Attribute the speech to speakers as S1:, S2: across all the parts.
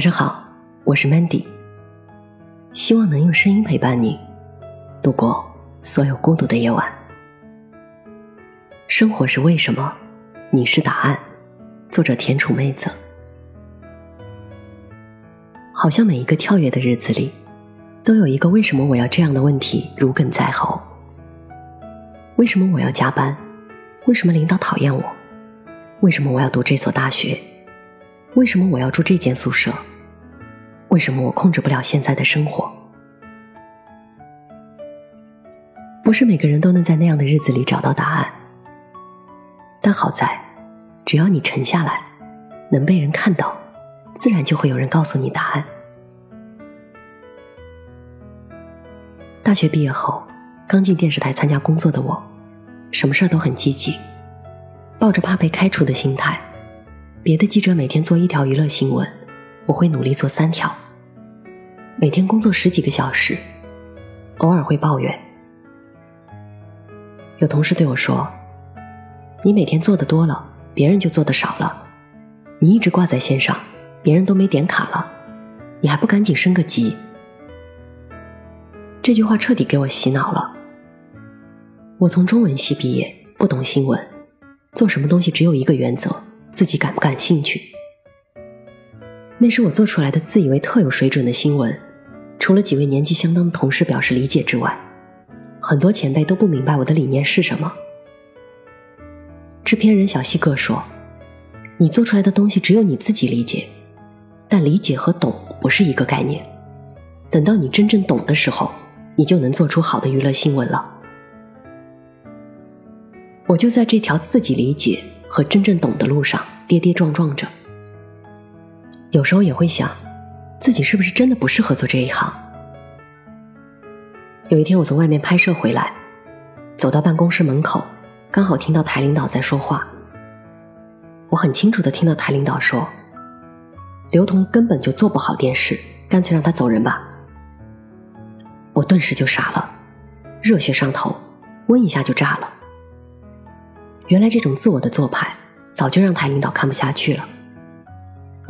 S1: 晚上好，我是 Mandy，希望能用声音陪伴你度过所有孤独的夜晚。生活是为什么？你是答案。作者：田楚妹子。好像每一个跳跃的日子里，都有一个“为什么我要这样的”问题如鲠在喉。为什么我要加班？为什么领导讨厌我？为什么我要读这所大学？为什么我要住这间宿舍？为什么我控制不了现在的生活？不是每个人都能在那样的日子里找到答案，但好在，只要你沉下来，能被人看到，自然就会有人告诉你答案。大学毕业后，刚进电视台参加工作的我，什么事儿都很积极，抱着怕被开除的心态。别的记者每天做一条娱乐新闻，我会努力做三条。每天工作十几个小时，偶尔会抱怨。有同事对我说：“你每天做的多了，别人就做的少了。你一直挂在线上，别人都没点卡了，你还不赶紧升个级？”这句话彻底给我洗脑了。我从中文系毕业，不懂新闻，做什么东西只有一个原则。自己感不感兴趣？那是我做出来的自以为特有水准的新闻，除了几位年纪相当的同事表示理解之外，很多前辈都不明白我的理念是什么。制片人小西哥说：“你做出来的东西只有你自己理解，但理解和懂不是一个概念。等到你真正懂的时候，你就能做出好的娱乐新闻了。”我就在这条自己理解。和真正懂的路上跌跌撞撞着，有时候也会想，自己是不是真的不适合做这一行？有一天我从外面拍摄回来，走到办公室门口，刚好听到台领导在说话。我很清楚的听到台领导说：“刘同根本就做不好电视，干脆让他走人吧。”我顿时就傻了，热血上头，温一下就炸了。原来这种自我的做派，早就让台领导看不下去了。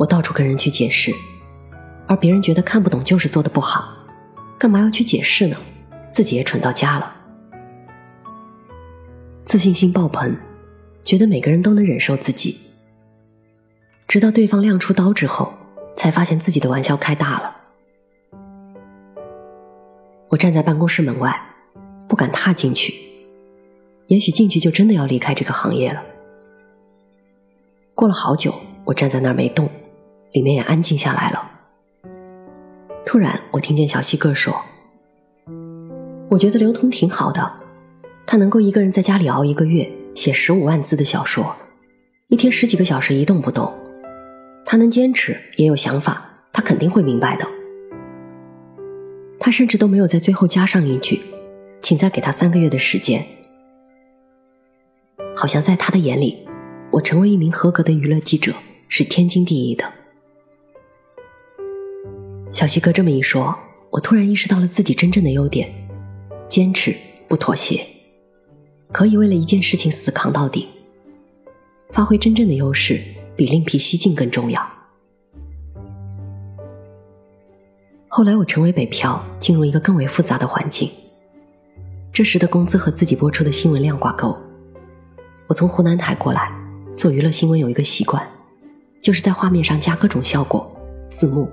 S1: 我到处跟人去解释，而别人觉得看不懂就是做的不好，干嘛要去解释呢？自己也蠢到家了。自信心爆棚，觉得每个人都能忍受自己，直到对方亮出刀之后，才发现自己的玩笑开大了。我站在办公室门外，不敢踏进去。也许进去就真的要离开这个行业了。过了好久，我站在那儿没动，里面也安静下来了。突然，我听见小西哥说：“我觉得刘通挺好的，他能够一个人在家里熬一个月，写十五万字的小说，一天十几个小时一动不动。他能坚持，也有想法，他肯定会明白的。他甚至都没有在最后加上一句，请再给他三个月的时间。”好像在他的眼里，我成为一名合格的娱乐记者是天经地义的。小西哥这么一说，我突然意识到了自己真正的优点：坚持不妥协，可以为了一件事情死扛到底。发挥真正的优势，比另辟蹊径更重要。后来我成为北漂，进入一个更为复杂的环境。这时的工资和自己播出的新闻量挂钩。我从湖南台过来做娱乐新闻，有一个习惯，就是在画面上加各种效果、字幕。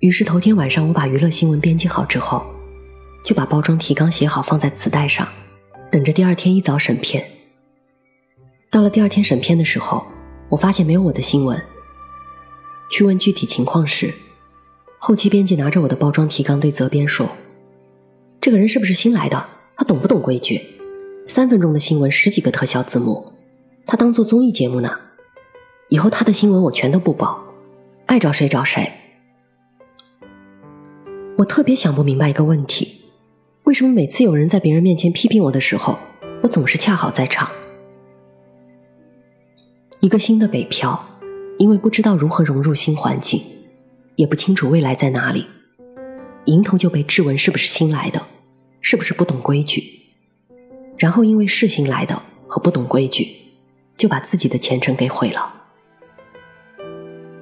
S1: 于是头天晚上我把娱乐新闻编辑好之后，就把包装提纲写好放在磁带上，等着第二天一早审片。到了第二天审片的时候，我发现没有我的新闻。去问具体情况时，后期编辑拿着我的包装提纲对责编说：“这个人是不是新来的？他懂不懂规矩？”三分钟的新闻，十几个特效字幕，他当做综艺节目呢。以后他的新闻我全都不报，爱找谁找谁。我特别想不明白一个问题：为什么每次有人在别人面前批评我的时候，我总是恰好在场？一个新的北漂，因为不知道如何融入新环境，也不清楚未来在哪里，迎头就被质问是不是新来的，是不是不懂规矩。然后因为是新来的和不懂规矩，就把自己的前程给毁了。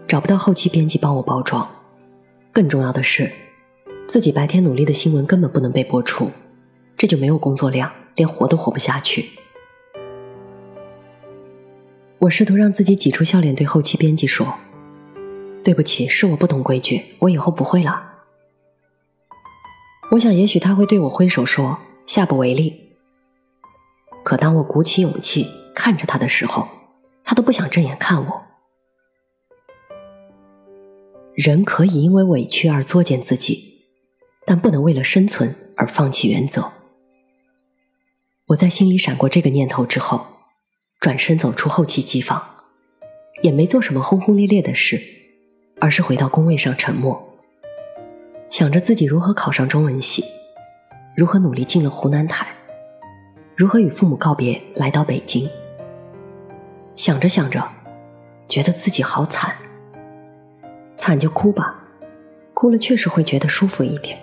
S1: 找不到后期编辑帮我包装，更重要的是，自己白天努力的新闻根本不能被播出，这就没有工作量，连活都活不下去。我试图让自己挤出笑脸，对后期编辑说：“对不起，是我不懂规矩，我以后不会了。”我想，也许他会对我挥手说：“下不为例。”可当我鼓起勇气看着他的时候，他都不想正眼看我。人可以因为委屈而作践自己，但不能为了生存而放弃原则。我在心里闪过这个念头之后，转身走出后期机房，也没做什么轰轰烈烈的事，而是回到工位上沉默，想着自己如何考上中文系，如何努力进了湖南台，如何与父母告别来到北京。想着想着，觉得自己好惨。惨就哭吧，哭了确实会觉得舒服一点。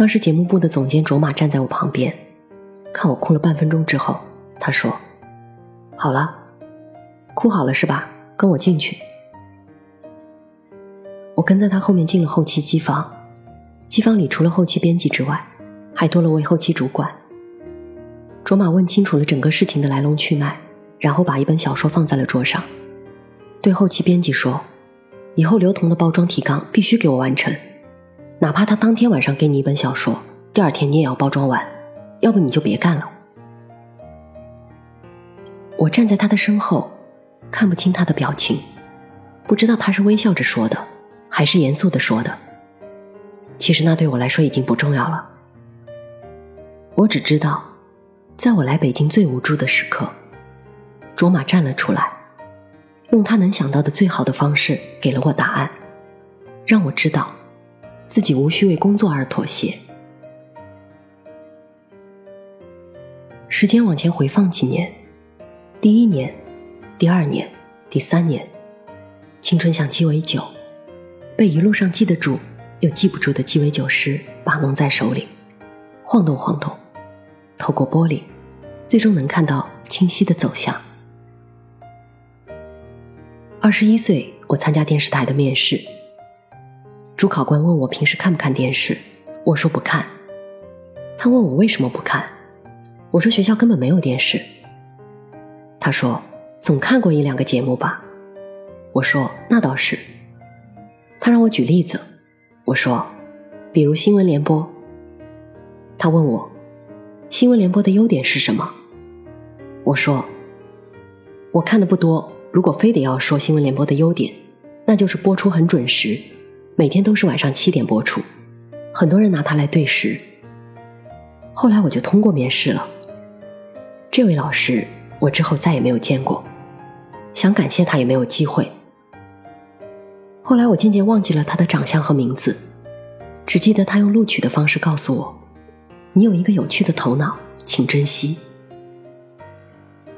S1: 当时节目部的总监卓玛站在我旁边，看我哭了半分钟之后，他说：“好了，哭好了是吧？跟我进去。”我跟在他后面进了后期机房，机房里除了后期编辑之外，还多了位后期主管。卓玛问清楚了整个事情的来龙去脉。然后把一本小说放在了桌上，对后期编辑说：“以后刘同的包装提纲必须给我完成，哪怕他当天晚上给你一本小说，第二天你也要包装完，要不你就别干了。”我站在他的身后，看不清他的表情，不知道他是微笑着说的，还是严肃的说的。其实那对我来说已经不重要了，我只知道，在我来北京最无助的时刻。卓玛站了出来，用他能想到的最好的方式给了我答案，让我知道自己无需为工作而妥协。时间往前回放几年，第一年、第二年、第三年，青春像鸡尾酒，被一路上记得住又记不住的鸡尾酒师把弄在手里，晃动晃动，透过玻璃，最终能看到清晰的走向。二十一岁，我参加电视台的面试。主考官问我平时看不看电视，我说不看。他问我为什么不看，我说学校根本没有电视。他说总看过一两个节目吧，我说那倒是。他让我举例子，我说比如新闻联播。他问我新闻联播的优点是什么，我说我看的不多。如果非得要说新闻联播的优点，那就是播出很准时，每天都是晚上七点播出，很多人拿它来对时。后来我就通过面试了，这位老师我之后再也没有见过，想感谢他也没有机会。后来我渐渐忘记了他的长相和名字，只记得他用录取的方式告诉我：“你有一个有趣的头脑，请珍惜。”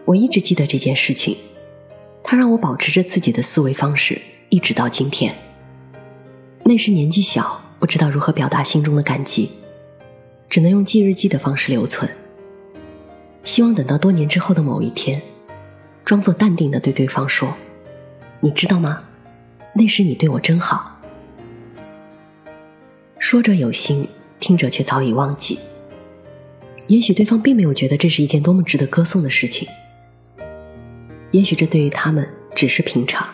S1: 我一直记得这件事情。他让我保持着自己的思维方式，一直到今天。那时年纪小，不知道如何表达心中的感激，只能用记日记的方式留存。希望等到多年之后的某一天，装作淡定的对对方说：“你知道吗？那时你对我真好。”说者有心，听者却早已忘记。也许对方并没有觉得这是一件多么值得歌颂的事情。也许这对于他们只是平常。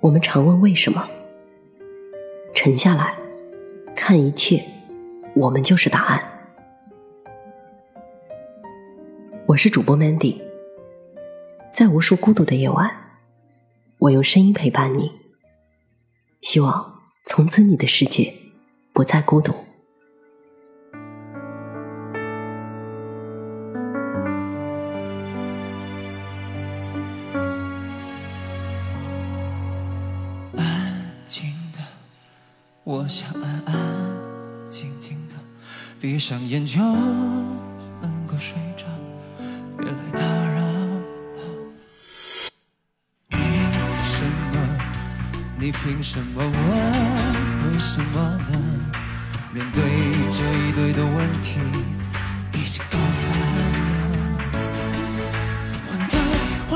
S1: 我们常问为什么？沉下来，看一切，我们就是答案。我是主播 Mandy，在无数孤独的夜晚，我用声音陪伴你。希望从此你的世界不再孤独。
S2: 我想安安静静的闭上眼就能够睡着，别来打扰。为什么？你凭什么？问为什么呢？面对这一堆的问题，已经够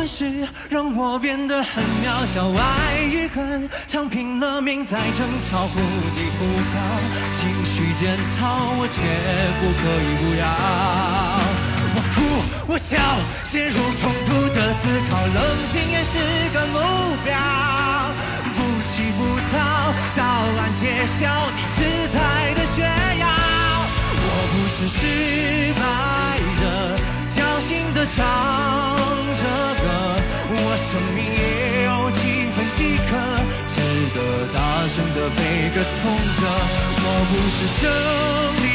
S2: 万事让我变得很渺小，爱与恨常拼了命在争吵，忽低忽高，情绪检讨我绝不可以不要。我哭我笑，陷入冲突的思考，冷静也是个目标，不乞不逃，答案揭晓，你姿态的炫耀。我不是失败者，侥幸的唱，生命也有几分饥渴，值得大声的被歌颂着。我不是胜利，